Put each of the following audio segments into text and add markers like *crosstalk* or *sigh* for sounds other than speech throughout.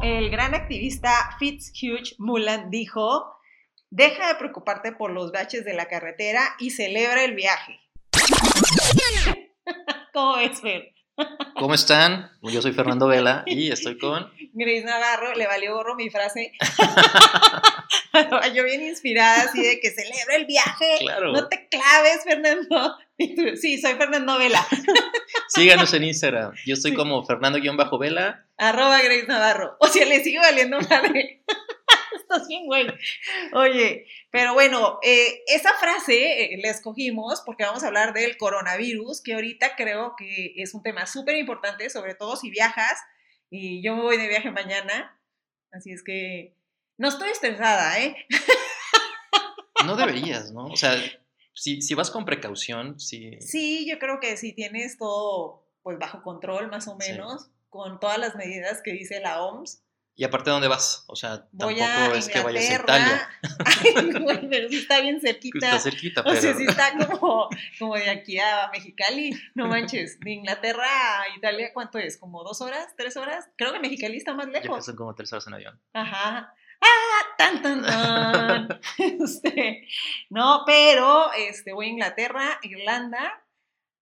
como el gran activista Fitzhugh Mulan dijo, deja de preocuparte por los baches de la carretera y celebra el viaje. *laughs* ¿Cómo es, Fer? ¿Cómo están? Yo soy Fernando Vela y estoy con... Grace Navarro, le valió gorro mi frase. *laughs* Yo bien inspirada, así de que celebra el viaje. Claro. No te claves, Fernando. Sí, soy Fernando Vela. *laughs* Síganos en Instagram. Yo estoy como Fernando-Vela. Arroba Grace Navarro. O sea, le sigue valiendo madre. *laughs* Estás bien, güey. Oye, pero bueno, eh, esa frase eh, la escogimos porque vamos a hablar del coronavirus, que ahorita creo que es un tema súper importante, sobre todo si viajas. Y yo me voy de viaje mañana. Así es que no estoy estresada, ¿eh? No deberías, ¿no? O sea, si, si vas con precaución, si... Sí, yo creo que si tienes todo pues bajo control más o Sí. Con todas las medidas que dice la OMS. Y aparte, ¿dónde vas? O sea, Voy tampoco es que vayas a. Italia. *laughs* Ay, güey, pero sí está bien cerquita. Está cerquita, O pero... sea, sí está como, como de aquí a Mexicali. No manches. De Inglaterra a Italia, ¿cuánto es? ¿Como dos horas? ¿Tres horas? Creo que Mexicali está más Ya lejos. son como tres horas en avión. Ajá. ¡Ah! ¡Tan, tan, tan! *laughs* *laughs* Este, no, pero este, voy a Inglaterra, Irlanda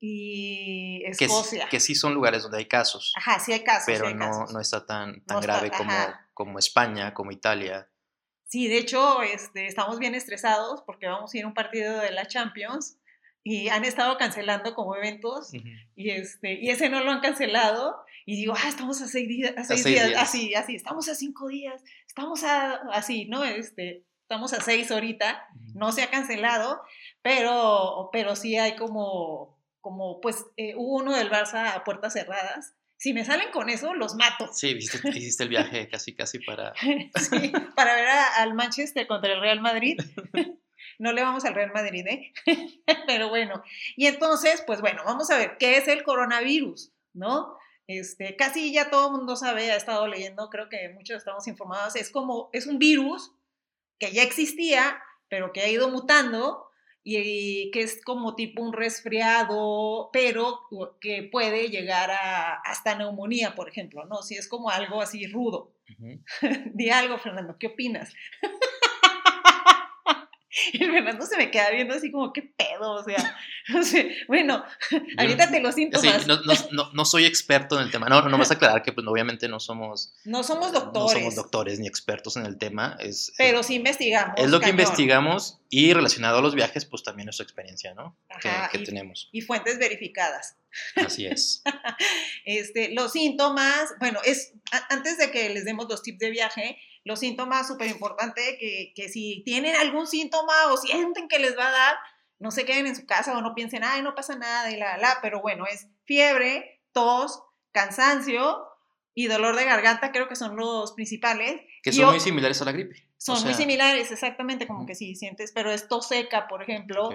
y Que, sí- Escocia. que sí son lugares donde hay casos, Ajá, sí hay casos. sí pero hay no, casos. no está tan, tan No está- grave como, ajá. como España, como Italia. Sí, de hecho, este, estamos bien estresados porque vamos a ir a un partido de la Champions y han estado cancelando como eventos Ujú. y, este, y ese no lo han cancelado y digo, ah, estamos a seis días, a seis seis días, días. así, así, estamos a cinco días, estamos a, así, ¿no? Este, estamos a seis ahorita, no se ha cancelado, pero, pero sí hay como, como pues, eh, hubo uno del Barça a puertas cerradas. Si me salen con eso, los mato. Sí, hiciste, *laughs* hiciste el viaje casi, casi para... *laughs* Sí, para ver a- al Manchester contra el Real Madrid. *laughs* No le vamos al Real Madrid, ¿eh? Pero bueno, y entonces, pues bueno, vamos a ver qué es el coronavirus, ¿no? Este, casi ya todo el mundo sabe, ha estado leyendo, creo que muchos estamos informados, es como, es un virus que ya existía, pero que ha ido mutando y que es como tipo un resfriado, pero que puede llegar a hasta neumonía, por ejemplo, ¿no? Si es como algo así rudo. Ujú. *laughs* Di algo, Fernando, ¿qué opinas? *laughs* El Fernando se me queda viendo así como, ¿qué pedo? O sea, *laughs* no bueno, *laughs* ahorita te los Sí, síntomas. no, no, no, no soy experto en el tema. No, no, no vas a aclarar que pues obviamente no somos, No somos no doctores, somos doctores ni expertos en el tema. Es, pero sí investigamos. es lo que cañón. investigamos y relacionado a los viajes, pues también nuestra experiencia, ¿no? Que, Ajá, que y- tenemos. Y fuentes verificadas. Así es. Este, los síntomas, bueno, es antes de que les demos los tips de viaje, los síntomas súper importante que, que si tienen algún síntoma o sienten que les va a dar, no se queden en su casa o no piensen, ay, no pasa nada y la, la, pero bueno, es fiebre, tos, cansancio y dolor de garganta, creo que son los principales. Que Y son o- muy similares a la gripe. Son O muy sea, similares, exactamente, como que si sientes, pero es tos seca, por ejemplo, ok.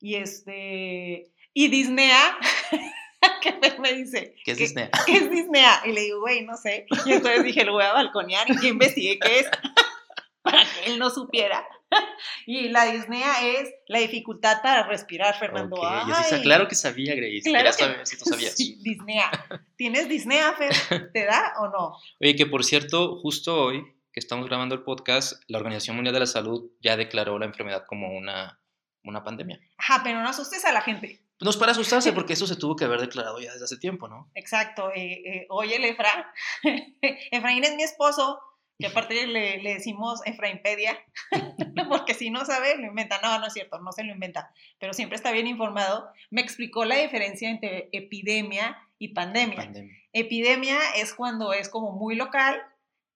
y este, y disnea, *laughs* que me dice, ¿Qué es que- Disney? *laughs* ¿qué es disnea? Y le digo, güey, no sé. Y entonces dije, lo voy a balconear y que investigué qué es *laughs* para que él no supiera. *laughs* Y la disnea es la dificultad para respirar, Fernando. Ok, yo sí Ay, claro que sabía, Grace. claro que- saber si tú sabías. sí, disnea. ¿Tienes disnea, Fer? ¿Te da o no? Oye, que por cierto, justo hoy que estamos grabando el podcast, la Organización Mundial de la Salud ya declaró la enfermedad como una, una pandemia. Ajá, pero no asustes a la gente. No es para asustarse, *laughs* porque eso se tuvo que haber declarado ya desde hace tiempo, ¿no? Exacto. eh, eh, oye, el Efra. *laughs* Efraín es mi esposo. Y aparte le, le decimos Efraimpedia, *laughs* porque si no sabe, lo inventa. No, no es cierto, no se lo inventa, pero siempre está bien informado. Me explicó la diferencia entre epidemia y pandemia. Pandemia. Epidemia es cuando es como muy local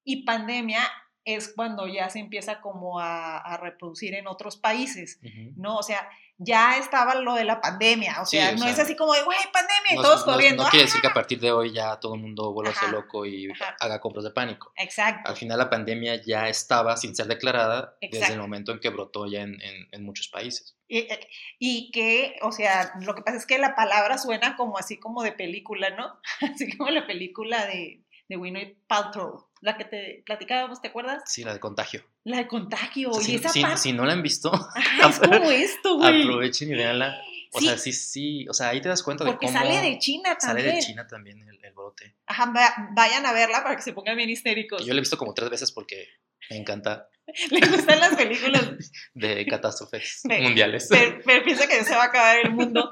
y pandemia es cuando ya se empieza como a, a reproducir en otros países. ¿no? O sea, ya estaba lo de la pandemia, o Sí, sea, o no sea, es así como de, güey, pandemia, y No, todos no- corriendo. no quiere ¡ah! decir que a partir de hoy ya todo el mundo vuelva a ser loco y ajá. haga compras de pánico. Exacto. Al final la pandemia ya estaba sin ser declarada desde el momento en que brotó ya en, en- en muchos países. Y, eh, y que, o sea, lo que pasa es que la palabra suena como así como de película, ¿no? *laughs* Así como la película de, de Gwyneth Paltrow, la que te platicábamos, ¿te acuerdas? Sí, la de contagio. La de contagio. O sea, y si, esa si- parte, si no la han visto, ajá, *laughs* es como esto, güey. aprovechen y veanla. O Sí. sea, sí, sí, o sea, ahí te das cuenta de Porque cómo sale de China sale también. de China también el, el brote. Ajá, va- vayan a verla para que se pongan bien histéricos. Yo lo he visto como tres veces porque me encanta *laughs* Les gustan las películas, *laughs* de catástrofes mundiales. pero, pero piensa que se va a acabar el mundo.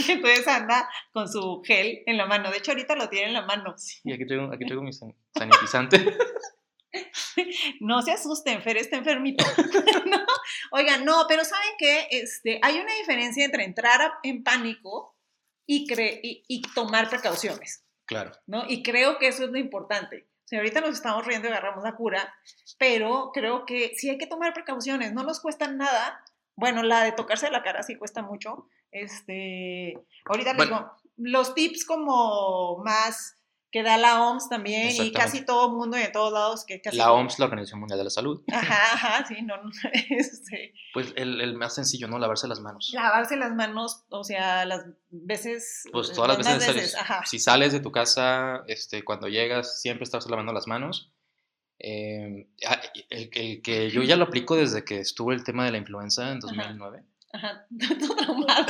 *laughs* Y entonces anda con su gel en la mano. De hecho, ahorita lo tiene en la mano. Y aquí traigo, aquí traigo mi san- sanitizante. *laughs* No se asusten, Fer está enfermito. *laughs* ¿No? Oigan, no, pero ¿saben qué? Este, hay una diferencia entre entrar a- en pánico y, cre- y, y tomar precauciones, Claro. ¿no? Y creo que eso es lo importante. O sea, ahorita nos estamos riendo y agarramos la cura, pero creo que sí hay que tomar precauciones, no nos cuesta nada. Bueno, la de tocarse la cara sí cuesta mucho. Este, ahorita les Bueno. digo, los tips como más que da la OMS también y casi todo el mundo y en todos lados que casi La OMS, la Organización Mundial de la Salud, Ajá, ajá, sí, no, no, *laughs* este, pues el, el más sencillo, ¿no? Lavarse las manos. lavarse las manos, o sea, las veces, Pues todas las veces ajá, Si sales de tu casa, este, cuando llegas, siempre estás lavando las manos. Eh, ah, el, el que yo ya lo aplico desde que estuvo el tema de la influenza en 2009. ajá, 啊哈都都能玩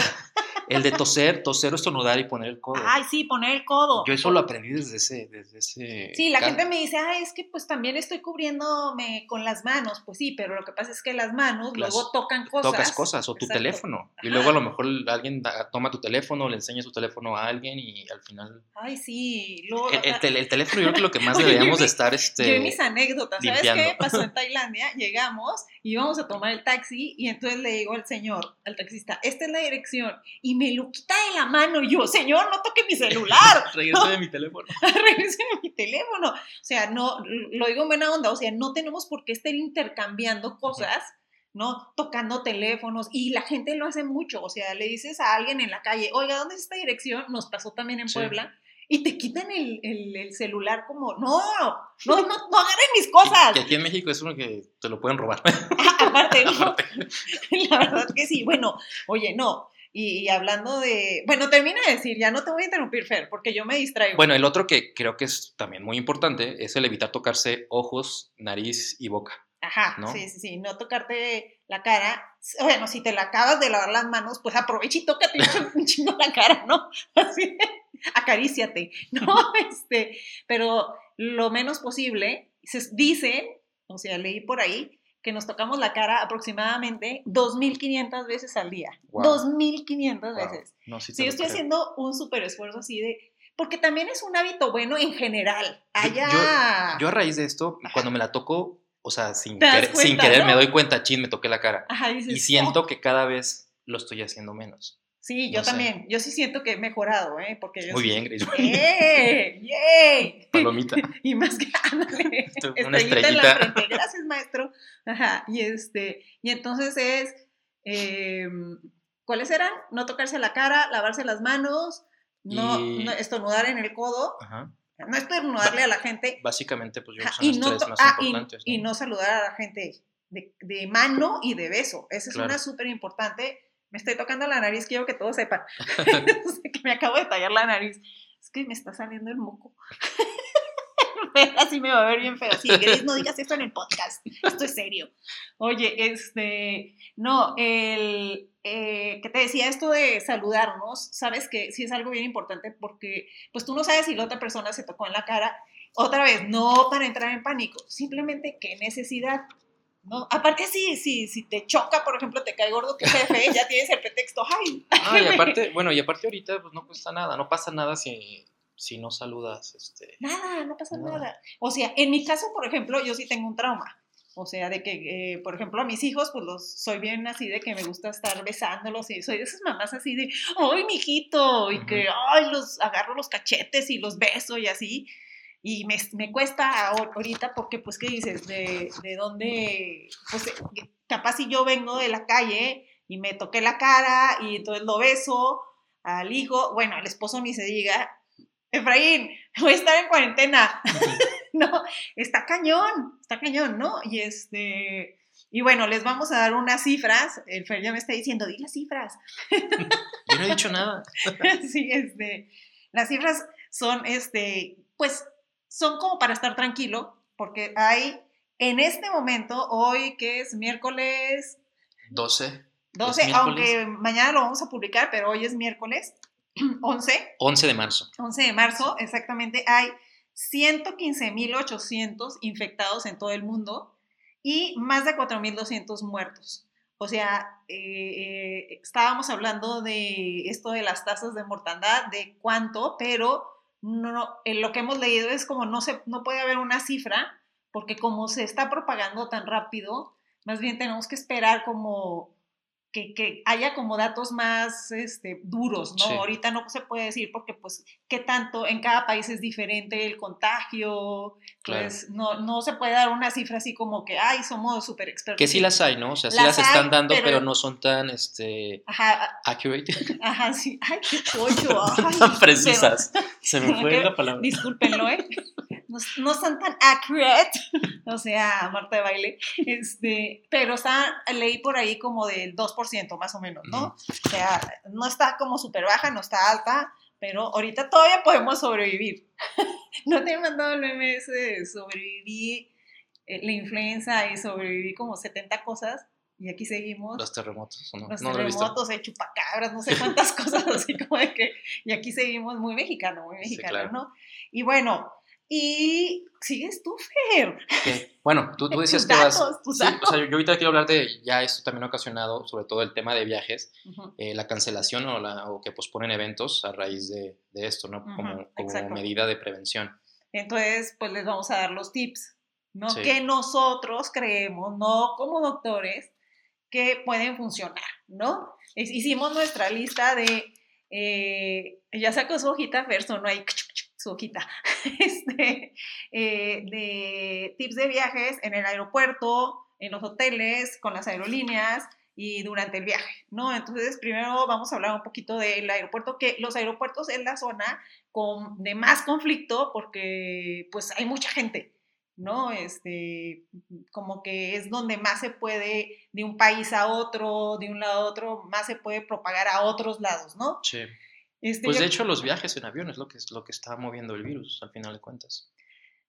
El de toser, toser o estornudar y poner el codo. Ay, sí, poner el codo. Yo eso lo aprendí desde ese... Desde ese Sí, la gente me dice, ay, es que pues también estoy cubriéndome con las manos. Pues sí, pero lo que pasa es que las manos Las- luego tocan cosas. Tocas cosas o tu Exacto. teléfono. Y luego a lo mejor alguien da- toma tu teléfono, le enseña su teléfono a alguien y al final... Ay, sí. Luego, El, el el teléfono yo creo que lo que más deberíamos de estar... Este, Yo y mis anécdotas, ¿sabes limpiando. qué pasó en *laughs* Tailandia? Llegamos y íbamos a tomar el taxi y entonces le digo al señor, al taxista, esta es la dirección y me lo quita de la mano y yo, señor, no toque mi celular, *laughs* Regrese de mi teléfono. *laughs* regréseme mi teléfono. O sea, no, lo digo en buena onda, o sea, no tenemos por qué estar intercambiando cosas. ¿no? Tocando teléfonos y la gente lo hace mucho, o sea, le dices a alguien en la calle, oiga, ¿dónde es esta dirección? Nos pasó también en Sí. Puebla y te quitan el, el- el celular como, no, no, no, no agarren mis cosas. Que aquí en México es uno que te lo pueden robar. *laughs* Aparte, ¿no? La verdad que sí. Bueno, oye, no. Y, y hablando de. Bueno, termina de decir, ya no te voy a interrumpir, Fer, porque yo me distraigo. Bueno, el otro que creo que es también muy importante es el evitar tocarse ojos, nariz y boca. Ajá, ¿no? sí, sí, sí. No tocarte la cara. Bueno, si te la acabas de lavar las manos, pues aprovecha y tócate un chingo- la cara, ¿no? *laughs* Así, acaríciate, *laughs* ¿no? Este, pero lo menos posible, se dicen, o sea, leí por ahí, que nos tocamos la cara aproximadamente 2.500 veces al día. Wow. 2.500 Wow. veces. No, sí Sí, estoy creo. haciendo un súper esfuerzo así de... Porque también es un hábito bueno en general. Yo- Allá... Yo a raíz de esto, cuando me la toco, o sea, sin, querer, sin querer ¿no? me doy cuenta, chin, me toqué la cara. Ajá, dices, Y siento "Oh". que cada vez lo estoy haciendo menos. Sí, yo no sé. también. Yo sí siento que he mejorado, ¿eh? Porque yo Muy sí- bien, Grace. ¡Eh! ¡Yay! *laughs* Palomita. *laughs* Y más que ándale, *laughs* Una estrellita en la frente. Gracias, maestro. Ajá. Y este, y entonces es. eh, ¿Cuáles eran? No tocarse la cara, lavarse las manos, no, Y- no estornudar en el codo, Ajá. no estornudarle a la gente. Básicamente, pues yo Ajá, son y, los no tres más ah, importantes. y ¿no? no saludar a la gente de, de mano y de beso. Esa es Claro. una súper importante. Me estoy tocando la nariz, quiero que todos sepan. *laughs* *laughs* que me acabo de tallar la nariz. Es que me está saliendo el moco. *laughs* Así me va a ver bien feo. Grace, no digas esto en el podcast. Esto es serio. Oye, este, no, el, eh, que te decía esto de saludarnos, sabes que sí es algo bien importante porque, pues tú no sabes si la otra persona se tocó en la cara. Otra vez, no para entrar en pánico, simplemente qué necesidad. ¿No? Aparte, si, si, si te choca, por ejemplo, te cae gordo tu jefe, ya tienes el pretexto, ay, No, y *laughs* aparte, bueno, y aparte ahorita pues no cuesta nada, no pasa nada si, si no saludas, este... Nada, no pasa Nada. nada. O sea, en mi caso, por ejemplo, yo sí tengo un trauma. O sea, de que, eh, por ejemplo, a mis hijos, pues los soy bien así de que me gusta estar besándolos y soy de esas mamás así de, ¡ay, mijito! Y que, ¡ay, los agarro los cachetes y los beso y así. Y me, me cuesta ahor- ahorita porque, pues, ¿qué dices? De, de dónde, pues, eh, capaz si yo vengo de la calle y me toqué la cara y entonces lo beso al hijo, bueno, al esposo ni se diga, Efraín, voy a estar en cuarentena. *laughs* no, está cañón, está cañón, ¿no? Y este, y bueno, les vamos a dar unas cifras. El Fer ya me está diciendo, di las cifras. Yo no he dicho nada. *laughs* sí, este, las cifras son, este, pues, son como para estar tranquilo, porque hay, en este momento, hoy que es miércoles 12 12, miércoles? aunque mañana lo vamos a publicar, pero hoy es miércoles *clears throat* 11, 11 de marzo. 11 de marzo, exactamente, hay 115.800 infectados en todo el mundo y más de 4.200 muertos. O sea, eh, eh, estábamos hablando de esto de las tasas de mortandad, de cuánto, pero no, en lo que hemos leído es como no, se, no puede haber una cifra, porque como se está propagando tan rápido, más bien tenemos que esperar como que, que, haya como datos más este, duros, ¿no? Sí. Ahorita no se puede decir porque, pues, qué tanto en cada país es diferente el contagio, Claro. pues, no, no se puede dar una cifra así como que, ay, somos súper expertos. Que sí las hay, ¿no? O sea, sí Las las están hay, dando, pero- pero, no son tan este, Ajá, accurate, *laughs* ajá, sí, ay, qué pollo, *laughs* ay, tan se- precisas. *laughs* Se me fue la palabra. discúlpenlo, ¿eh? No, no son tan accurate, *laughs* o sea, Marta de baile, este, pero está, leí por ahí como del 2% más o menos, ¿no? O sea, no está como súper baja, no está alta, pero ahorita todavía podemos sobrevivir. *laughs* no te he mandado el de sobreviví eh, la influenza y sobreviví como 70 cosas y aquí seguimos Los terremotos, ¿o ¿no? los no lo terremotos, eh, chupacabras, no sé cuántas *laughs* cosas, así como de que, y aquí seguimos muy mexicano, muy Sí, mexicano, claro. ¿no? Y bueno, y sigues tú, Fer. Bueno, tú, tú Tus decías que vas... tus Sí, datos. o sea, yo yo ahorita quiero hablar de, ya esto también ha ocasionado, sobre todo el tema de viajes, Ujú, eh, la cancelación o, la, o que posponen eventos a raíz de, de esto, ¿no? Ujú, Como, como exacto. medida de prevención. Entonces, pues les vamos a dar los tips, ¿no? Sí. Que nosotros creemos, no como doctores, que pueden funcionar, ¿no? Hicimos nuestra lista de, eh, ya sacó su hojita, Fer, sonó ahí su hojita, *laughs* eh, de tips de viajes en el aeropuerto, en los hoteles, con las aerolíneas y durante el viaje, ¿no? Entonces, primero vamos a hablar un poquito del aeropuerto, que los aeropuertos es la zona con, de más conflicto porque pues hay mucha gente, ¿no? Este, como que es donde más se puede, de un país a otro, de un lado a otro, más se puede propagar a otros lados, ¿no? Sí. Este, Pues yo- de hecho los viajes en avión es lo que, es lo que está moviendo el virus, al final de cuentas.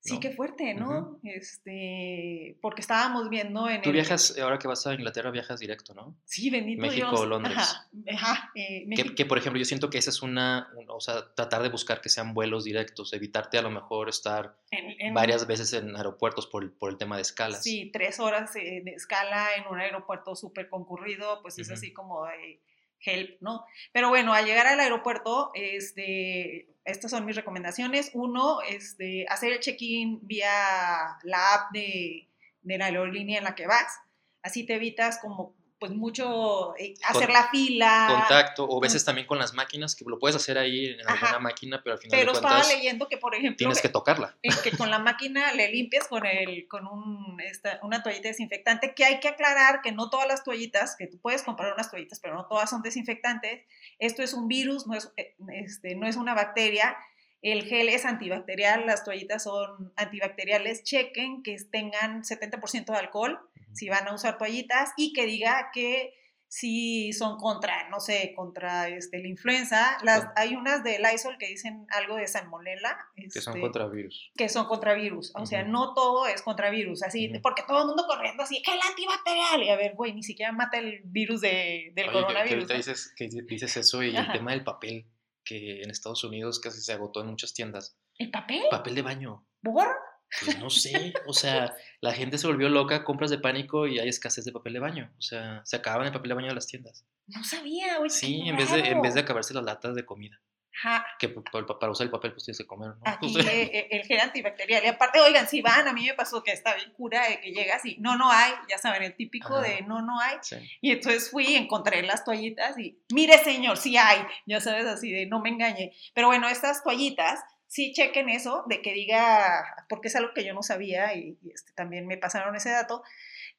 sí, ¿no? qué fuerte, ¿no? Este, porque estábamos viendo en Tú el- viajas, ahora que vas a Inglaterra, viajas directo, ¿no? Sí, bendito México Dios. Londres. Ajá, ajá, eh, Que, México. que, por ejemplo, yo siento que esa es una, un- o sea, tratar de buscar que sean vuelos directos, evitarte a lo mejor estar en- en- varias veces en aeropuertos por, el- por el tema de escalas. Sí, tres horas eh, de escala en un aeropuerto súper concurrido, pues es Ujú. así como de help, ¿no? Pero bueno, al llegar al aeropuerto, este, estas son mis recomendaciones. Uno, este, hacer el check-in vía la app de, de la aerolínea en la que vas. Así te evitas como, pues mucho, eh, hacer Con- la fila. Contacto, o veces también con las máquinas, que lo puedes hacer ahí en Ajá. alguna máquina, pero al final Pero de estaba cuentas leyendo que, por ejemplo, tienes que tocarla. en que con la máquina le limpias con, el, con un, esta- una toallita desinfectante, que hay que aclarar que no todas las toallitas, que tú puedes comprar unas toallitas, pero no todas son desinfectantes. Esto es un virus, no es, eh, este, no es una bacteria. El gel es antibacterial, las toallitas son antibacteriales. Chequen que tengan 70% de alcohol si van a usar toallitas y que diga que si son contra, no sé, contra este, la influenza. Las, hay unas de Lysol que dicen algo de salmonella. Que son este, contra virus. que son contra virus. O sea, Ujú. no todo es contra virus. Así, Ujú. porque todo el mundo corriendo así, que el antibacterial. Y a ver, güey, ni siquiera mata el virus de, del Oye, que- que, coronavirus. ahorita dices, que dices eso y Ajá. el tema del papel, que en Estados Unidos casi se agotó en muchas tiendas. ¿El papel? Papel de baño. ¿Por? Pues no sé, o *laughs* sea, la gente se volvió loca, compras de pánico y hay escasez de papel de baño. O sea, se acaban el papel de baño de las tiendas. No sabía, güey. Sí, en vez, de, en vez de acabarse las latas de comida. Ajá, Que para usar el papel pues tienes que comer, ¿no? aquí Pues, eh, el gel antibacterial. Y aparte, oigan, si van, a mí me pasó que está bien cura de que llegas y no, no hay, ya saben, el típico Ajá. de no, no hay. sí. Y entonces fui encontré las toallitas y, mire señor, sí hay, ya sabes, así de no me engañe. Pero bueno, estas toallitas, sí chequen eso, de que diga, porque es algo que yo no sabía y, y, este, también me pasaron ese dato.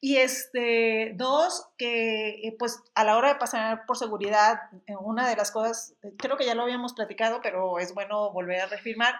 Y este, dos, que eh, pues a la hora de pasar por seguridad, eh, una de las cosas, eh, creo que ya lo habíamos platicado, pero es bueno volver a reafirmar,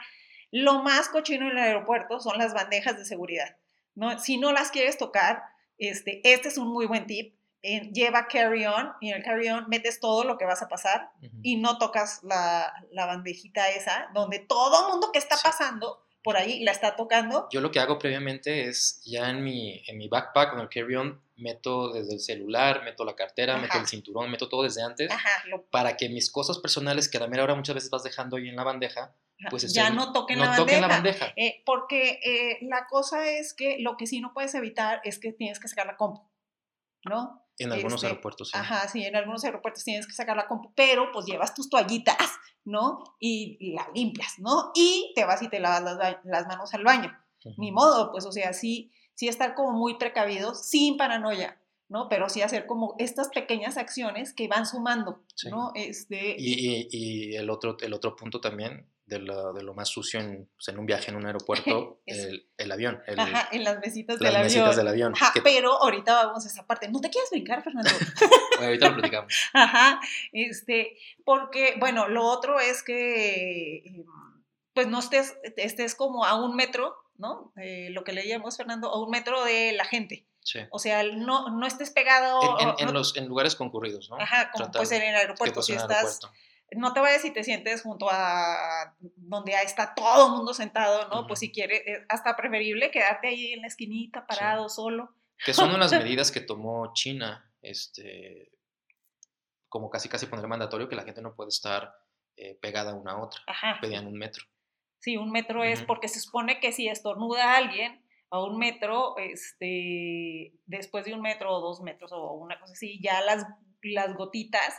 lo más cochino en el aeropuerto son las bandejas de seguridad. ¿no? Si no las quieres tocar, este, este es un muy buen tip. eh, lleva carry-on y en el carry-on metes todo lo que vas a pasar y no tocas la, la bandejita esa, donde todo mundo que está pasando por ahí, la está tocando. Yo lo que hago previamente es ya en mi, en mi backpack, en el carry-on, meto desde el celular, meto la cartera, meto el cinturón, meto todo desde antes, Ajá, lo- para que mis cosas personales, que a la mera hora muchas veces vas dejando ahí en la bandeja, pues ya estén- no toquen no la toquen bandeja. la bandeja. Eh, porque eh, la cosa es que lo que sí no puedes evitar es que tienes que sacar la compu, ¿no? En algunos Este, aeropuertos, sí. Ajá, sí, en algunos aeropuertos tienes que sacar la compu, pero pues llevas tus toallitas, ¿no? Y, y la limpias, ¿no? Y te vas y te lavas las, las manos al baño. Ujú. Ni modo, pues, o sea, sí, sí estar como muy precavidos, sin paranoia, ¿no? Pero sí hacer como estas pequeñas acciones que van sumando, Sí. ¿no? Este, Y, y- y el, otro, el otro punto también, de lo, de lo más sucio en, pues, en un viaje en un *laughs* aeropuerto, el, el avión, el- ajá, en las mesitas las del avión. mesitas del avión. Ajá, que- pero ahorita vamos a esa parte. No te quieras brincar, Fernando. *laughs* bueno, ahorita lo platicamos. *laughs* Ajá, este, porque, bueno, lo otro es que, em, pues no estés, estés como a un metro, ¿no? Eh, lo que leíamos, Fernando, a un metro de la gente. Sí. O sea, no, no estés pegado. En, en- los, en lugares concurridos, ¿no? Ajá, como Tratar pues en el aeropuerto, si estás, aeropuerto. No te vayas y te sientes junto a donde está todo el mundo sentado, ¿no? Pues Ujú. si quieres, eh, hasta preferible quedarte ahí en la esquinita, parado, solo. Que son unas *laughs* medidas que tomó China, este, como casi casi poner mandatorio que la gente no puede estar eh, pegada una a otra. Ajá. Pedían un metro. Sí, un metro es Ujú. porque se supone que si estornuda alguien a un metro, este, después de un metro o dos metros o una cosa así, ya las, las gotitas,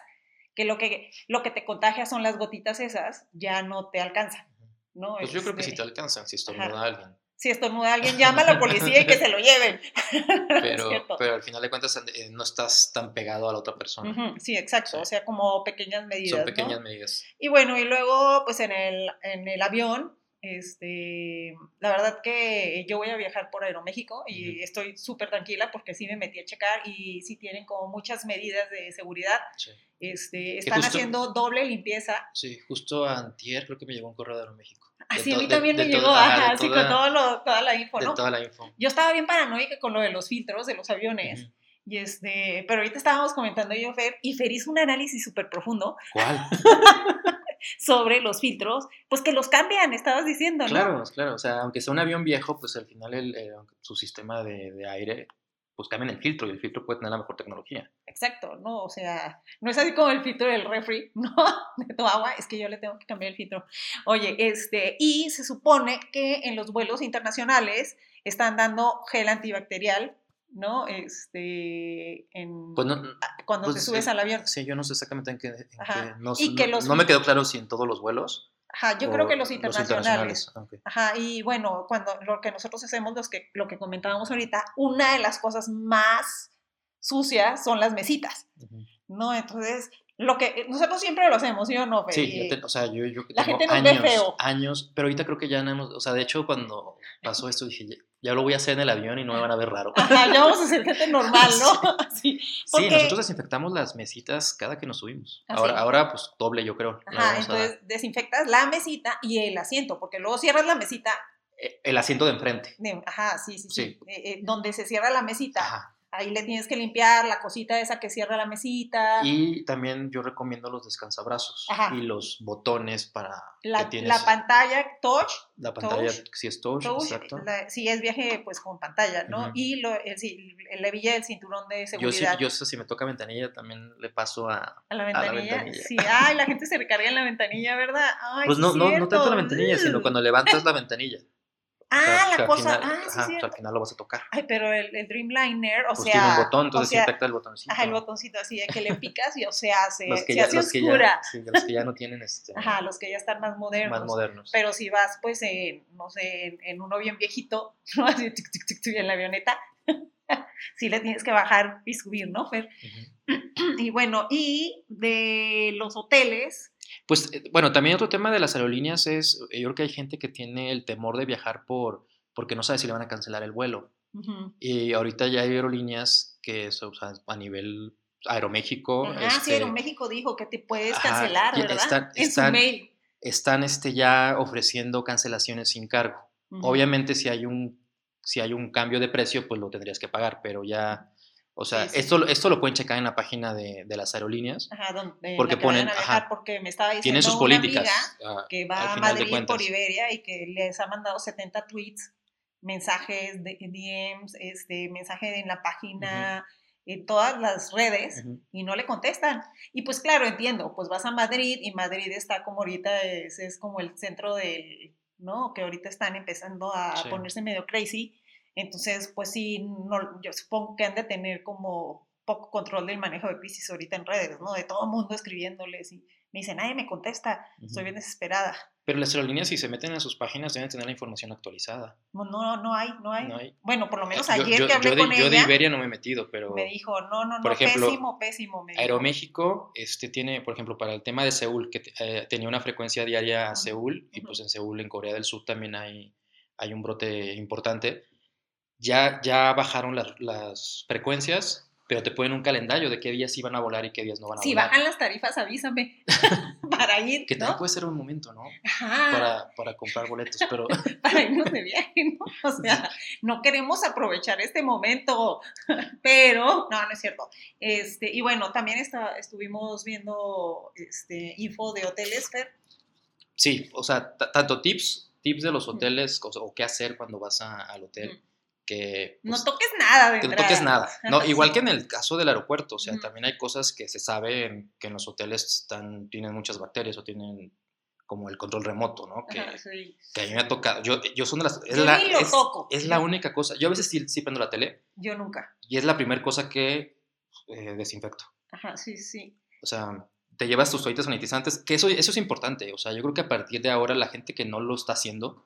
que lo, que lo que te contagia son las gotitas esas, ya no te alcanzan, ¿no? Pues yo creo que Este, sí te alcanzan si estornuda alguien. Si estornuda alguien, llama a la policía y que se lo lleven. *laughs* Pero, pero al final de cuentas eh, no estás tan pegado a la otra persona. Sí, exacto, Sí. o sea, como pequeñas medidas. Son ¿no? pequeñas medidas. Y bueno, y luego, pues en el, en el avión, este, la verdad que yo voy a viajar por Aeroméxico y Ujú. estoy súper tranquila porque sí me metí a checar y sí tienen como muchas medidas de seguridad. Sí. Este, están justo- haciendo doble limpieza. Sí, justo antier creo que me llegó un correo de Aeroméxico. De Así a to- mí de- también de me todo- llegó, ajá, ajá, de así toda- con todo lo- toda la info, de ¿no? toda la info. Yo estaba bien paranoica con lo de los filtros de los aviones. Ujú. Y este, pero ahorita estábamos comentando yo, Fer, y Fer hizo un análisis súper profundo ¿Cuál? *laughs* sobre los filtros, pues que los cambian, estabas diciendo, ¿no? Claro, claro. O sea, aunque sea un avión viejo, pues al final el, eh, su sistema de, de aire, pues cambian el filtro y el filtro puede tener la mejor tecnología. Exacto, ¿no? O sea, no es así como el filtro del refri, *laughs* ¿no? De tu agua, es que yo le tengo que cambiar el filtro. Oye, este, y se supone que en los vuelos internacionales están dando gel antibacterial, ¿no? Este, en, Pues no, cuando pues, te subes eh, al avión. sí, yo no sé exactamente en qué. en Ajá. qué- no, Y que no- los- no me quedó claro si en todos los vuelos. Ajá, yo creo que los internacionales. Ajá, y bueno, cuando lo que nosotros hacemos, los que, lo que comentábamos ahorita, una de las cosas más sucias son las mesitas. ¿no? Entonces, lo que nosotros siempre lo hacemos, ¿sí o no? Fe? Sí, Y- ya te- o sea, yo, yo la tengo gente nos ve años, feo. años, pero ahorita creo que ya no hemos, o sea, de hecho cuando pasó esto dije, ya, lo voy a hacer en el avión y no me van a ver raro. Ajá, ya vamos a ser gente normal, ¿no? *laughs* *laughs* Sí, porque- nosotros desinfectamos las mesitas cada que nos subimos. Ah, Ahora, ahora pues doble yo creo. Ajá, a entonces desinfectas la mesita y el asiento, porque luego cierras la mesita, Eh, El asiento de enfrente. de- ajá, sí, sí, sí, Sí. eh, eh, donde se cierra la mesita, Ajá. Ahí le tienes que limpiar la cosita esa que cierra la mesita, Y también yo recomiendo los descansabrazos Ajá. y los botones para la, que tienes la pantalla touch, la pantalla, touch, si es touch, touch, exacto. la- si es viaje pues con pantalla, ¿no? Y lo, el, sí, la hebilla del cinturón de Yo, seguridad yo sé, si me toca ventanilla también le paso a... a la la ventanilla. ventanilla. Sí, ay, la gente se recarga en la ventanilla, ¿verdad? *laughs* Ay, Pues no, no, no tanto la ventanilla, sino cuando levantas la ventanilla. O sea, Ah, que la cosa, final- ah, sí, ajá, pues, al final lo vas a tocar. Ay, pero el, el Dreamliner, o pues sea. tiene un botón, entonces o sea, desinfecta el botoncito. Ajá, el botoncito así de que le picas y, o sea, se, los que se ya, hace los que oscura. ya, sí, los que ya no tienen este, Ajá, los que ya están más modernos. más modernos. Pero si vas, pues, en, no sé, en, en uno bien viejito, *laughs* ¿no? Así, tic, tic, tic, tic, en la avioneta, *laughs* sí le tienes que bajar y subir, ¿no, Fer? *clears throat* Y bueno, y de los hoteles, Pues eh, bueno, también otro tema de las aerolíneas es, eh, yo creo que hay gente que tiene el temor de viajar por porque no sabe si le van a cancelar el vuelo. ujú. Y ahorita ya hay aerolíneas que, o sea, a nivel Aeroméxico, ah, sí, este, Aeroméxico dijo que te puedes ajá, cancelar, ya ¿verdad? están- en están- su mail. están este, ya ofreciendo cancelaciones sin cargo. Ujú. Obviamente si hay un si hay un cambio de precio, pues lo tendrías que pagar, pero ya O sea, Sí, sí. esto, esto lo pueden checar en la página de, de las aerolíneas. Ajá, donde Porque ponen- ajá. porque me estaba diciendo Tienen sus una políticas. amiga ah, que va a Madrid por Iberia y que les ha mandado 70 tweets, mensajes de DMs, este, mensaje en la página, en todas las redes Ujú. y no le contestan. Y pues claro, entiendo, pues vas a Madrid y Madrid está como ahorita, es, es como el centro del, ¿no? Que ahorita están empezando a Sí. ponerse medio crazy. Entonces, pues sí, no, yo supongo que han de tener como poco control del manejo de crisis ahorita en redes, ¿no? De todo el mundo escribiéndoles y me dicen, nadie me contesta, estoy Ujú. bien desesperada. Pero las aerolíneas, si se meten a sus páginas, deben tener la información actualizada. No, no, no hay, no hay. No hay. Bueno, por lo menos Yo- ayer yo, que hablé yo de, con yo de ella, Iberia no me he metido, pero me dijo, no, no, no, por ejemplo, pésimo, pésimo. Me. Aeroméxico este, tiene, por ejemplo, para el tema de Seúl, que eh, tenía una frecuencia diaria a Seúl, y ujú. pues en Seúl, en Corea del Sur, también hay, hay un brote importante. Ya, ya bajaron las, las frecuencias, pero te ponen un calendario de qué días sí van a volar y qué días no van a Si volar. bajan las tarifas, avísame *laughs* para ir, Que también puede ser un momento, ¿no? Ajá, Para, para comprar boletos, pero *laughs* para irnos de viaje, ¿no? O *laughs* sea, no queremos aprovechar este momento, pero, no, no es cierto. Este, y bueno, también está, estuvimos viendo este, info de hoteles, Fer. sí, o sea, tanto tips, tips de los hoteles o, o qué hacer cuando vas a- al hotel, Ujú. Que No pues, toques nada de que no toques nada. *laughs* No, igual que en el caso del aeropuerto, o sea, también hay cosas que se saben que en los hoteles están, tienen muchas bacterias o tienen como el control remoto, ¿no? Que, Ajá, sí. que a mí me ha tocado. Yo, yo son de las. Es Yo la, lo es, toco. es la única cosa. Yo a veces sí, sí prendo la tele Yo nunca. y es la primera cosa que eh, desinfecto. Ajá, sí, sí. O sea, te llevas tus toallitas sanitizantes, que eso, eso es importante. O sea, yo creo que a partir de ahora la gente que no lo está haciendo,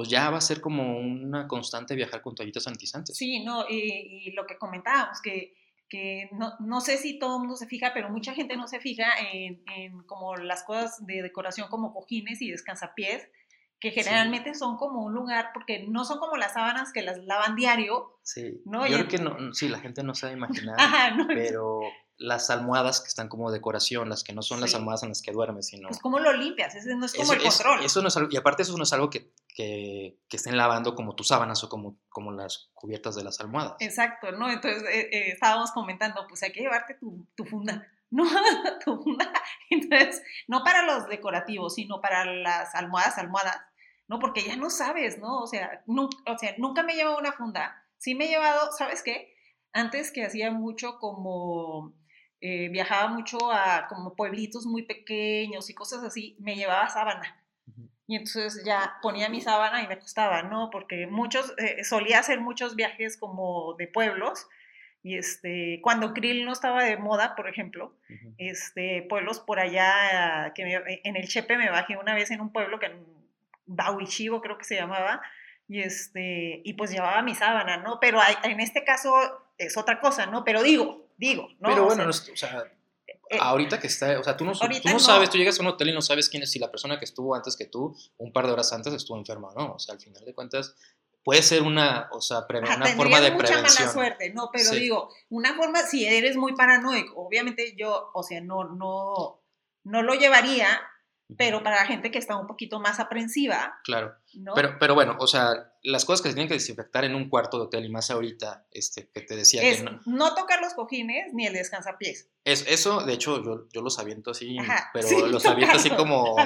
pues ya va a ser como una constante viajar con toallitas sanitizantes. Sí, no, y, y lo que comentábamos, que, que no, no sé si todo el mundo se fija, pero mucha gente no se fija en, en como las cosas de decoración como cojines y descansapiés, que generalmente son como un lugar, porque no son como las sábanas que las lavan diario. Sí, No, yo y creo que no, sí, la gente no sabe *laughs* imaginar, Ajá, ¿no? pero las almohadas que están como decoración, las que no son las almohadas en las que duermes, sino... Pues cómo lo limpias, ese no es como eso, el es- control. eso no es algo- y aparte eso no es algo que, que, que estén lavando como tus sábanas o como, como las cubiertas de las almohadas. Exacto, ¿no? Entonces eh, eh, estábamos comentando, pues hay que llevarte tu, tu funda, *laughs* ¿no? tu funda. Entonces, no para los decorativos, sino para las almohadas, almohadas, ¿no? Porque ya no sabes, ¿no? O sea, nunca, o sea, nunca me he llevado una funda. Sí me he llevado, ¿sabes qué? Antes que hacía mucho como, eh, viajaba mucho a como pueblitos muy pequeños y cosas así, me llevaba sábana. Y entonces ya ponía mi sábana y me acostaba, ¿no? Porque muchos, eh, solía hacer muchos viajes como de pueblos. Y este, cuando Krill no estaba de moda, por ejemplo, Ujú. este, pueblos por allá, que me- en el Chepe me bajé una vez en un pueblo que Bahuichivo creo que se llamaba, y este, y pues llevaba mi sábana, ¿no? Pero hay- en este caso es otra cosa, ¿no? Pero digo, digo, ¿no? Pero O bueno, sea, no o sea, eh, ahorita que está, o sea, tú no, tú no no. sabes, tú llegas a un hotel y no sabes quién es, si la persona que estuvo antes que tú, un par de horas antes estuvo enferma o no. O sea, al final de cuentas, puede ser una, o sea, Ajá, una forma de mucha prevención. mala suerte, ¿no? Pero Sí. digo, una forma, si eres muy paranoico, obviamente yo, o sea, no, no, no lo llevaría, pero para la gente que está un poquito más aprensiva, Claro. ¿No? Pero, pero bueno, o sea, las cosas que se tienen que desinfectar en un cuarto de hotel y más ahorita, este, que te decía es que no, no tocar los cojines ni el descansapiés. es, eso, de hecho, yo, yo los aviento así, Ajá, pero sí, los aviento así como,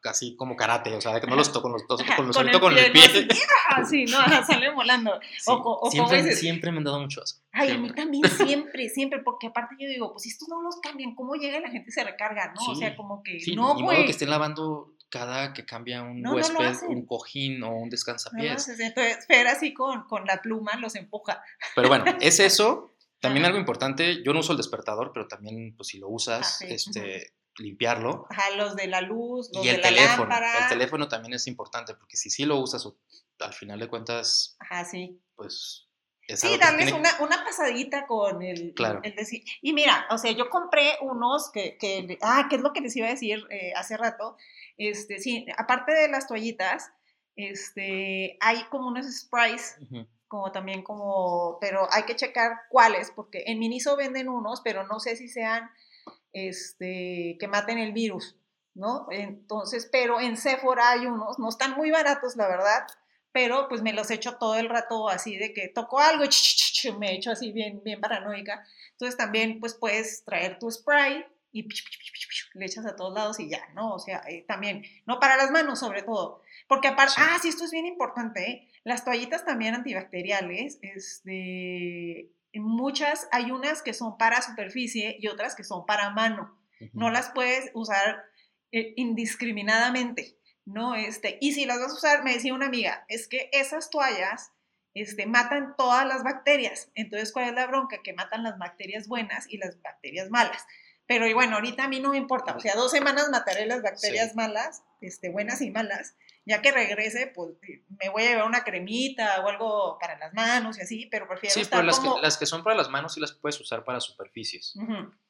casi como karate, o sea, que no los toco con los, dos- Ajá, con los con el con el pie, pie. ¿no? Así, ¡ah! Sí, no, ajá, *laughs* sale volando. Sí, o o siempre, siempre me han dado mucho asco. Ay, a mí también *laughs* siempre, siempre, porque aparte yo digo, pues si estos no los cambian, ¿cómo llega y la gente y se recarga, no? O sea, como que, no, güey. que estén lavando cada que cambia un No, no huésped, hacen. un cojín o un No, descansapiés. entonces, Fer así con, con la pluma los empuja. Pero bueno, es *laughs* eso. También algo importante, yo no uso el despertador, pero también, pues si lo usas, Ah, sí, este, limpiarlo. Ajá, los de la luz, los Y de el la teléfono. lámpara. El teléfono también es importante, porque si sí lo usas, al final de cuentas, Ajá, sí. pues es Sí, darles tiene- una, una pasadita con el, Claro. el decir. Y mira, o sea, yo compré unos que, que ah, ¿qué es lo que les iba a decir eh, hace rato? Este, sí, aparte de las toallitas, este, hay como unos sprays, Ujú. como también como, pero hay que checar cuáles, porque en Miniso venden unos, pero no sé si sean, este, que maten el virus, ¿no? Entonces, pero en Sephora hay unos, no están muy baratos, la verdad, pero pues me los echo todo el rato así de que toco algo y me echo así bien, bien paranoica. Entonces también pues puedes traer tu spray y le echas a todos lados y ya, ¿no? O sea, eh, también, no para las manos sobre todo, porque aparte, ah, sí, esto es bien importante, ¿eh? las toallitas también antibacteriales, este, muchas, hay unas que son para superficie y otras que son para mano, no las puedes usar eh, indiscriminadamente, ¿no? Este, y si las vas a usar, me decía una amiga, es que esas toallas este, matan todas las bacterias. Entonces, ¿cuál es la bronca? Que matan las bacterias buenas y las bacterias malas. Pero y bueno, ahorita a mí no me importa, o sea, dos semanas mataré las bacterias malas, este, buenas y malas, ya que regrese, pues me voy a llevar una cremita o algo para las manos y así, pero prefiero sí, pero las, que, las que son para las manos sí las puedes usar para superficies.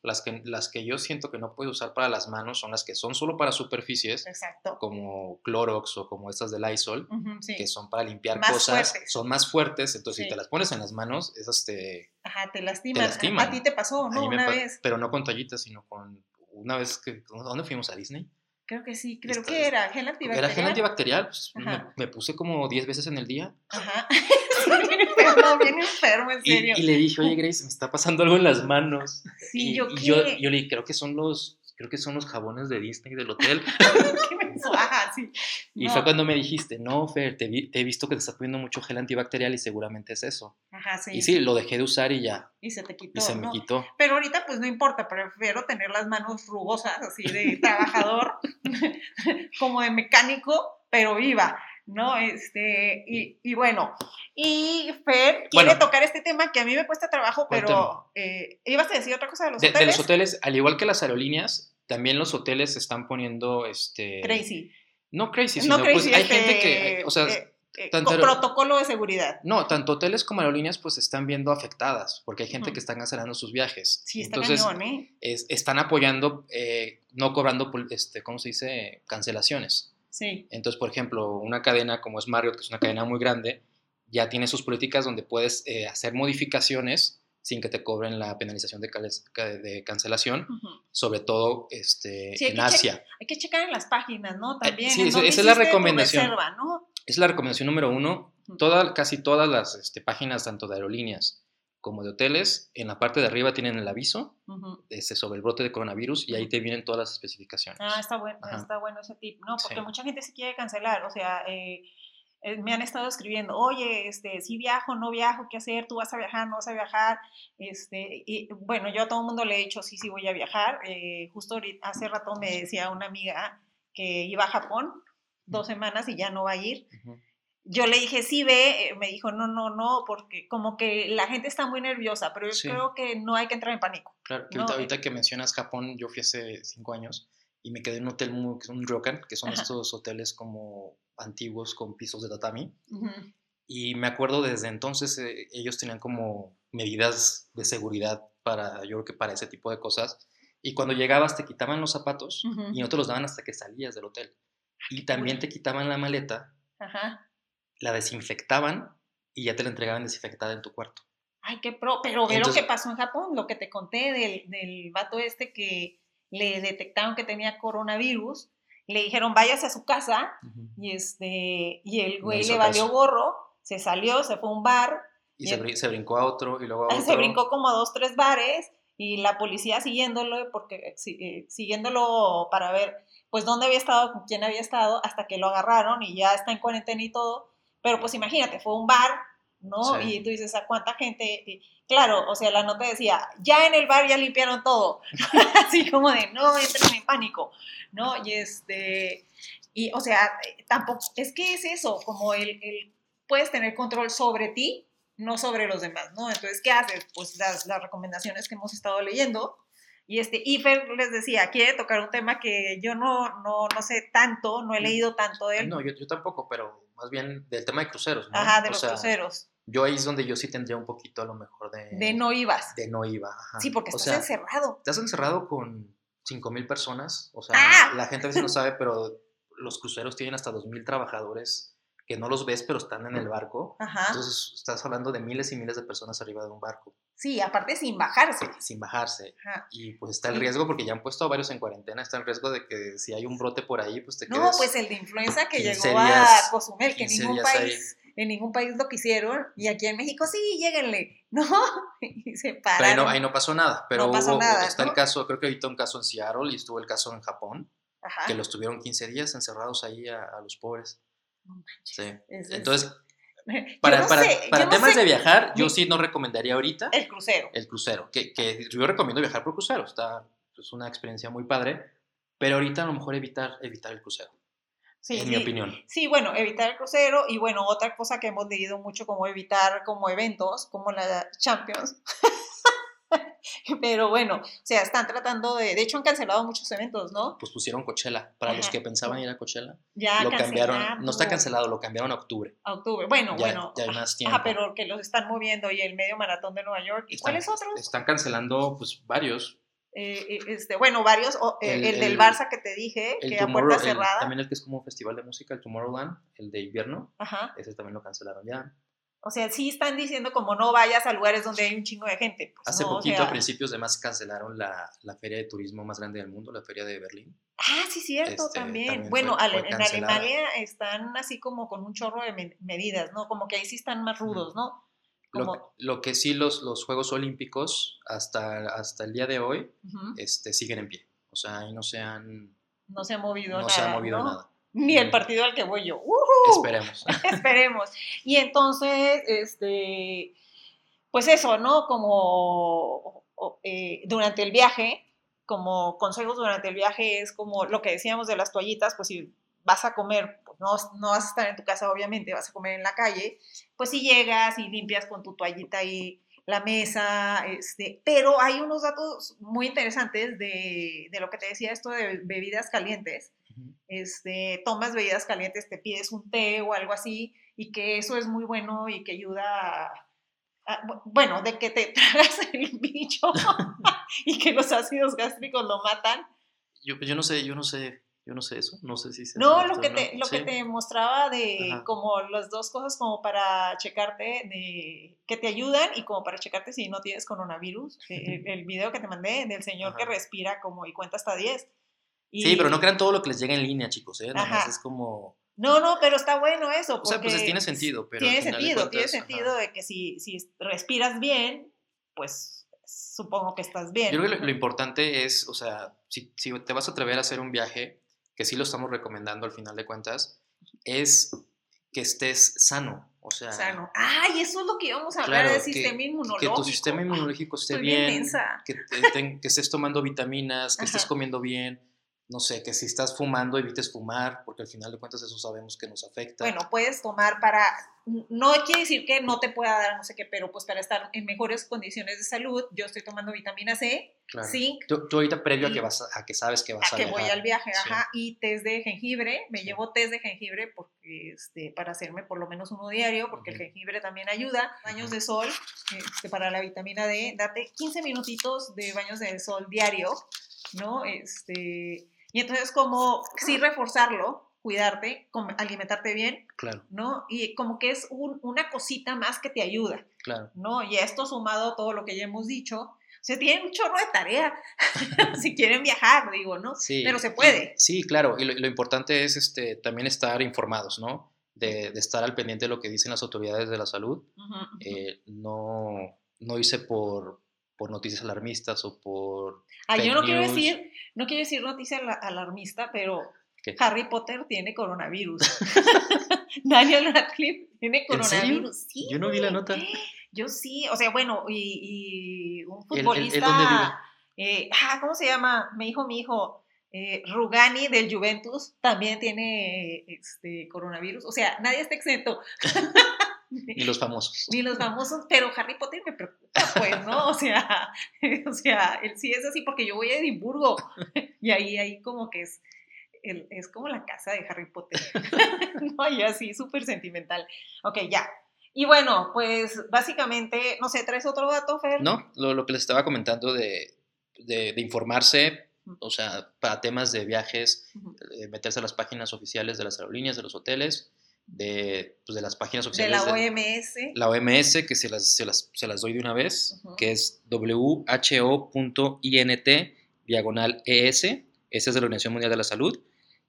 las, que, las que yo siento que no puedes usar para las manos son las que son solo para superficies, Exacto. como Clorox o como estas de Lysol, que son para limpiar cosas, son más fuertes, entonces si te las pones en las manos, esas te... Ajá, te lastiman. A ti te pasó, ¿no? Una vez. Pero no con toallitas, sino con... Una vez que... ¿Dónde fuimos? ¿A Disney? Creo que sí, creo que era gel antibacterial. Era gel antibacterial, pues, me, puse como 10 veces en el día. Ajá. *laughs* bien enfermo, bien enfermo, en serio. Y, le dije, oye Grace, me está pasando algo en las manos. Sí, yo, y yo, yo le dije, creo que son los, creo que son los jabones de Disney del hotel. *laughs* *laughs* sí. Y fue cuando me dijiste, no, Fer, te, he visto que te estás poniendo mucho gel antibacterial y seguramente es eso. Ajá, sí. Y sí, lo dejé de usar y ya. Y se te quitó. Y se me quitó. Pero ahorita pues no importa, prefiero tener las manos rugosas, así de *laughs* trabajador, *laughs* como de mecánico, pero viva. ¿no? Este, y, bueno, y Fer quiere tocar este tema que a mí me cuesta trabajo, pero eh, ibas a decir otra cosa de los hoteles. De los hoteles, al igual que las aerolíneas, también los hoteles se están poniendo, este... Crazy. No crazy, sino pues hay gente que, este, o sea... Eh, eh, tanto, protocolo de seguridad. No, tanto hoteles como aerolíneas pues están viendo afectadas porque hay gente que está cancelando sus viajes. Sí, está Entonces, ¿eh? están apoyando, no cobrando, este, ¿cómo se dice? Cancelaciones. Sí. Entonces, por ejemplo, una cadena como es Marriott, que es una cadena muy grande, ya tiene sus políticas donde puedes hacer modificaciones sin que te cobren la penalización de, de cancelación, sobre todo este, en Asia. hay que checar en las páginas, ¿no? Eh, También. sí, esa es la recomendación. Es la recomendación número uno. Toda, casi todas las este, páginas, tanto de aerolíneas como de hoteles, en la parte de arriba tienen el aviso este, sobre el brote de coronavirus y ahí te vienen todas las especificaciones. Ah, está bueno, está bueno ese tip, ¿no? Porque mucha gente se quiere cancelar, o sea, eh, eh, me han estado escribiendo, oye, este, si viajo, no viajo, ¿qué hacer? ¿Tú vas a viajar, no vas a viajar? Este, y bueno, yo a todo el mundo le he dicho, sí, sí voy a viajar. Eh, justo hace rato me decía una amiga que iba a Japón dos semanas y ya no va a ir. Yo le dije, sí, ve, eh, me dijo, no, no, no, porque como que la gente está muy nerviosa, pero yo creo que no hay que entrar en pánico. Claro, que ahorita, que mencionas Japón, yo fui hace cinco años y me quedé en un hotel, muy, un ryokan, que son estos hoteles como antiguos con pisos de tatami. Y me acuerdo desde entonces eh, ellos tenían como medidas de seguridad para, yo creo que para ese tipo de cosas. Y cuando llegabas te quitaban los zapatos y no te los daban hasta que salías del hotel. Y también te quitaban la maleta, la desinfectaban y ya te la entregaban desinfectada en tu cuarto. Ay, qué pro. Pero ve lo que pasó en Japón, lo que te conté del, del vato este que le detectaron que tenía coronavirus le dijeron váyase a su casa y este y el güey le valió gorro, se salió, se fue a un bar. Y, se, brincó a otro y luego a otro. Se brincó como a dos, tres bares y la policía siguiéndolo, porque eh, siguiéndolo para ver pues dónde había estado, con quién había estado, hasta que lo agarraron y ya está en cuarentena y todo. Pero pues imagínate, fue un bar, ¿no? Y tú dices, ¿a cuánta gente? claro, o sea, la nota decía, ya en el bar ya limpiaron todo. *laughs* Así como de, no entren en pánico, ¿no? Y este, y o sea, tampoco, es que es eso, como el, el puedes tener control sobre ti, no sobre los demás, ¿no? Entonces, ¿qué haces? Pues las, las recomendaciones que hemos estado leyendo. Y este, Ifer les decía, quiere tocar un tema que yo no, no, no sé tanto, no he mm. leído tanto de él. No, yo, yo tampoco, pero más bien del tema de cruceros, ¿no? Ajá, de los cruceros. Yo ahí es donde yo sí tendría un poquito a lo mejor de... De no ibas. De no iba, ajá. Sí, porque estás encerrado. Estás encerrado con 5.000 personas, o sea, ¡Ah! la gente a veces no sabe, pero los cruceros tienen hasta 2.000 trabajadores que no los ves, pero están en el barco. Ajá. Entonces estás hablando de miles y miles de personas arriba de un barco, Sí, aparte sin bajarse. sin bajarse. Ajá. Y pues está el riesgo, porque ya han puesto a varios en cuarentena, está el riesgo de que si hay un brote por ahí, pues te No, quedes... pues el de influenza que 15 llegó a Cozumel, que en 15 ningún ahí. país, en ningún país lo quisieron, y aquí en México sí, lléguenle, *laughs* ¿no? Y se Pero ahí pararon. no, ahí no pasó nada, pero No pasó hubo- nada, está ¿no? el caso, creo que ahorita un caso en Seattle y estuvo el caso en Japón, Ajá. que los tuvieron 15 días encerrados ahí a, a los pobres. No manches, Sí. es- es- Entonces, *laughs* para, no para, sé, para yo no temas sé- de viajar, yo sí no recomendaría ahorita El crucero. el crucero, que, que yo recomiendo viajar por crucero, está es una experiencia muy padre, pero ahorita a lo mejor evitar, evitar el crucero, Sí, en sí. mi opinión. Sí, bueno, evitar el crucero y bueno, otra cosa que hemos leído mucho como evitar como eventos, como la Champions. *laughs* Pero bueno, o sea, están tratando de, de hecho han cancelado muchos eventos, ¿no? Pues pusieron Coachella, para los que pensaban ir a Coachella, Ya lo cambiaron, cancelaron no está cancelado, lo cambiaron a octubre, a octubre. Bueno, ya, bueno. ya hay más tiempo. Pero que los están moviendo y el medio maratón de Nueva York. ¿Y Están- cuáles otros? Están cancelando pues varios, Eh, eh, este, bueno, varios. o, eh, El- el, del el- Barça que te dije, que a Tomorrow, puerta el- cerrada. también el que es como un festival de música, el Tomorrowland, el de invierno, Ajá. ese también lo cancelaron ya. O sea, sí están diciendo como no vayas a lugares donde hay un chingo de gente. Pues Hace no, o poquito, sea- a principios de más, cancelaron la, la feria de turismo más grande del mundo, la feria de Berlín. Ah, sí, cierto, Este, también. también Bueno, fue- ale- fue en cancelada. Alemania están así como con un chorro de me- medidas, ¿no? Como que ahí sí están más rudos, ¿no? Lo, Como, lo que sí, los, los Juegos Olímpicos, hasta, hasta el día de hoy, ujú, este, siguen en pie. O sea, ahí no se han, no se ha movido no nada. se ha movido ¿no? nada. Ni el partido al que voy yo. ¡Ujú! Esperemos. *laughs* Esperemos. Y entonces, este, pues eso, ¿no? Como eh, durante el viaje, como consejos durante el viaje es como lo que decíamos de las toallitas, pues si vas a comer, pues no, no vas a estar en tu casa, obviamente, vas a comer en la calle, pues si llegas y limpias con tu toallita ahí la mesa, este, pero hay unos datos muy interesantes de, de lo que te decía esto de bebidas calientes Ujú. este, tomas bebidas calientes, te pides un té o algo así, y que eso es muy bueno y que ayuda a, a- bu- bueno, de que te *laughs* tragas el bicho *laughs* y que los ácidos gástricos lo matan. Yo, yo no sé, yo no sé, yo no sé eso. No sé si sea No, lo que no. te, lo que Sí. te mostraba de Ajá. como las dos cosas como para checarte, de, que te ayudan y como para checarte si no tienes coronavirus. El, *laughs* el video que te mandé del señor que Ajá. respira como y cuenta hasta 10. Y- Sí, pero no crean todo lo que les llega en línea, chicos, ¿eh? Es como... No, no, pero está bueno eso. O sea, pues porque tiene sentido, pero tiene sentido, tiene cuentas, sentido ajá. de que si, si respiras bien, pues supongo que estás bien. Yo creo que lo, lo importante es, o sea, si, si te vas a atrever a hacer un viaje, que sí lo estamos recomendando al final de cuentas, es que estés sano. O sea, Sano. Ay, eso es lo que íbamos a hablar Claro, del que- sistema que inmunológico. tu sistema inmunológico esté estoy bien bien, que, te- que estés tomando vitaminas, que estés Ajá. comiendo bien, no sé, que si estás fumando evites fumar, porque al final de cuentas eso sabemos que nos afecta. Bueno, puedes tomar para, no quiere decir que no te pueda dar no sé qué, pero pues para estar en mejores condiciones de salud, yo estoy tomando vitamina C, Claro. zinc, Tú, tú ahorita previo a que, vas a, que sabes que vas a, a que voy viajar. al viaje, Sí. ajá, y test de jengibre, me Sí. llevo test de jengibre porque, este, para hacerme por lo menos uno diario, porque el jengibre también ayuda. Baños de sol, este, para la vitamina D, date 15 minutitos de baños de sol diario, ¿no? Este, y entonces como, sí reforzarlo, cuidarte, alimentarte bien, Claro, ¿no? Y como que es un- una cosita más que te ayuda, claro. ¿no? Y esto sumado a todo lo que ya hemos dicho, o sea, tienen un chorro de tarea *laughs* si quieren viajar, digo, ¿no? Sí, Pero se puede. sí, claro. Y lo, lo importante es este, también estar informados, ¿no? De, de estar al pendiente de lo que dicen las autoridades de la salud. Eh, no, no irse por, por noticias alarmistas o por... Ah, yo no quiero decir, no quiero decir noticia ala- alarmista, pero ¿Qué? Harry Potter tiene coronavirus. *laughs* Daniel Radcliffe tiene coronavirus. Sí, Yo no vi la nota. yo sí, o sea, bueno, y, y un ¿Él- él- él futbolista, dónde vive? eh, ah, ¿cómo se llama? Me dijo mi hijo, eh, Rugani del Juventus también tiene este coronavirus. O sea, nadie está exento. *laughs* Ni los famosos. Ni los famosos, pero Harry Potter me preocupa, pues, ¿no? O sea, *laughs* o sea, él sí es así porque yo voy a Edimburgo y ahí, ahí como que es, el- es como la casa de Harry Potter, *laughs* ¿no? Y así, súper sentimental. Ok, ya. Y bueno, pues básicamente, no sé, ¿traes otro dato, Fer? No, lo, lo que les estaba comentando de, de- de informarse, o sea, para temas de viajes, Ujú. eh, meterse a las páginas oficiales de las aerolíneas, de los hoteles, de, pues, de las páginas De oficiales. la de- OMS. la OMS, que se las, se las, se las doy de una vez, Ujú. que es who.int diagonal ES, esa es de la Organización Mundial de la Salud.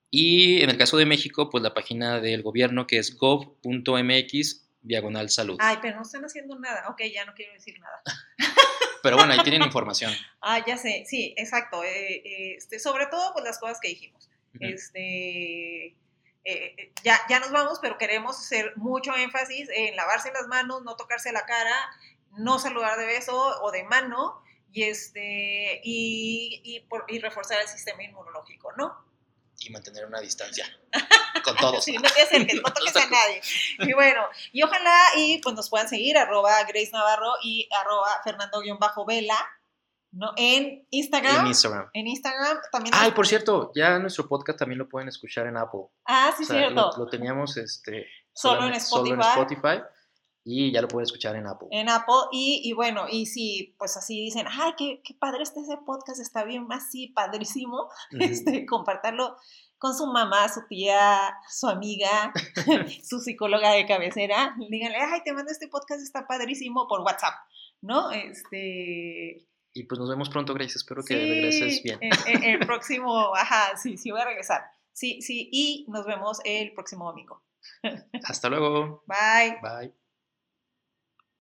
Y en el caso de México, pues la página del gobierno que es gov.mx diagonal salud. Ay, pero no están haciendo nada. Ok, ya no quiero decir nada. *laughs* Pero bueno, ahí tienen información. Ah, ya sé, sí, exacto. eh, eh, este, sobre todo, pues las cosas que dijimos. Ujú. Este, eh, eh, ya, ya nos vamos, pero queremos hacer mucho énfasis en lavarse las manos, no tocarse la cara, no saludar de beso o de mano y, este, y, y, por- y reforzar el sistema inmunológico, ¿no? Y mantener una distancia con *laughs* todos. Sí, no te acerques, no toques a nadie. *laughs* Y bueno, y ojalá y pues nos puedan seguir, arroba Grace Navarro y arroba Fernando-Vela, ¿no? En Instagram. En Instagram. En Instagram también. Ay, nos- por cierto, ya nuestro podcast también lo pueden escuchar en Apple. Ah, sí, O sea, cierto. lo, lo teníamos este, Solo en solamente- solo en Spotify. Y ya lo pueden escuchar en Apple. En Apple. Y, y bueno, y si pues así dicen, ay, qué, qué padre está ese podcast, está bien, así, padrísimo. *laughs* Este, compartirlo con su mamá, su tía, su amiga, *laughs* su psicóloga de cabecera. Díganle, ay, te mando este podcast, está padrísimo por WhatsApp, ¿no? Este. Y pues nos vemos pronto, Grace. Espero que sí, regreses bien. El, próximo, ajá, sí, sí voy a regresar. Sí, sí, y nos vemos el próximo domingo. Hasta luego. Bye. Bye.